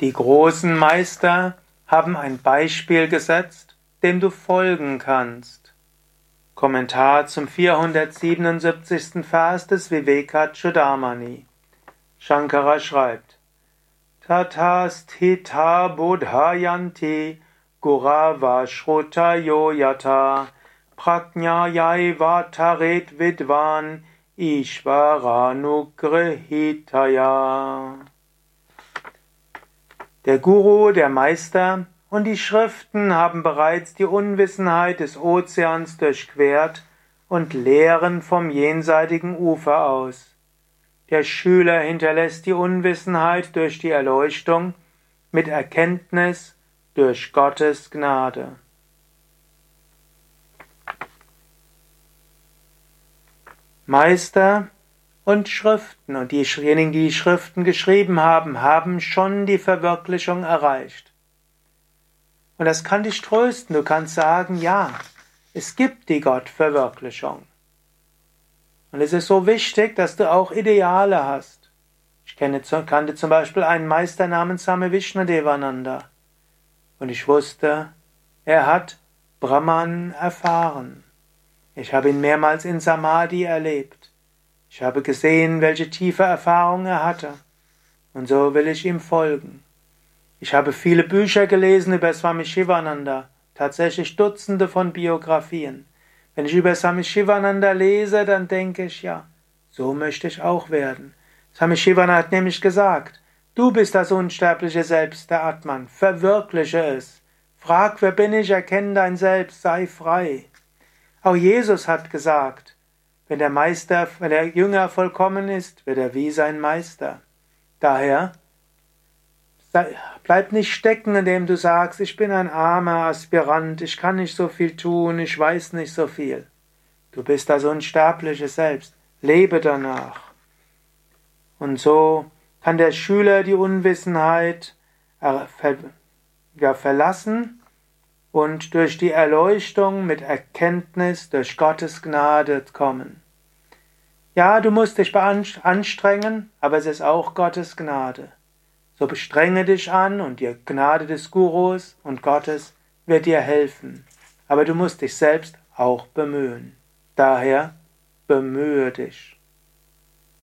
Die großen Meister haben ein Beispiel gesetzt, dem du folgen kannst. Kommentar zum 477. Vers des Vivekachudamani. Shankara schreibt: Tatasthita bodhayanti gurava shrotayo yata prajnayaiva taret vidvan ishvaranugrihitaya. Der Guru, der Meister und die Schriften haben bereits die Unwissenheit des Ozeans durchquert und lehren vom jenseitigen Ufer aus. Der Schüler hinterlässt die Unwissenheit durch die Erleuchtung mit Erkenntnis durch Gottes Gnade. Meister und Schriften und diejenigen, die die Schriften geschrieben haben, haben schon die Verwirklichung erreicht. Und das kann dich trösten. Du kannst sagen, ja, es gibt die Gottverwirklichung. Und es ist so wichtig, dass du auch Ideale hast. Ich kenne, kannte zum Beispiel einen Meister namens Same Vishnadevananda. Und ich wusste, er hat Brahman erfahren. Ich habe ihn mehrmals in Samadhi erlebt. Ich habe gesehen, welche tiefe Erfahrung er hatte, und so will ich ihm folgen. Ich habe viele Bücher gelesen über Swami Shivananda, tatsächlich Dutzende von Biografien. Wenn ich über Swami Shivananda lese, dann denke ich, ja, so möchte ich auch werden. Swami Shivananda hat nämlich gesagt, du bist das unsterbliche Selbst der Atman, verwirkliche es. Frag, wer bin ich, erkenne dein Selbst, sei frei. Auch Jesus hat gesagt, wenn der Meister, wenn der Jünger vollkommen ist, wird er wie sein Meister. Daher bleib nicht stecken, indem du sagst, ich bin ein armer Aspirant, ich kann nicht so viel tun, ich weiß nicht so viel. Du bist das unsterbliche Selbst. Lebe danach. Und so kann der Schüler die Unwissenheit verlassen und durch die Erleuchtung mit Erkenntnis durch Gottes Gnade kommen. Ja, du musst dich anstrengen, aber es ist auch Gottes Gnade. So bestrenge dich an und die Gnade des Gurus und Gottes wird dir helfen. Aber du musst dich selbst auch bemühen. Daher bemühe dich.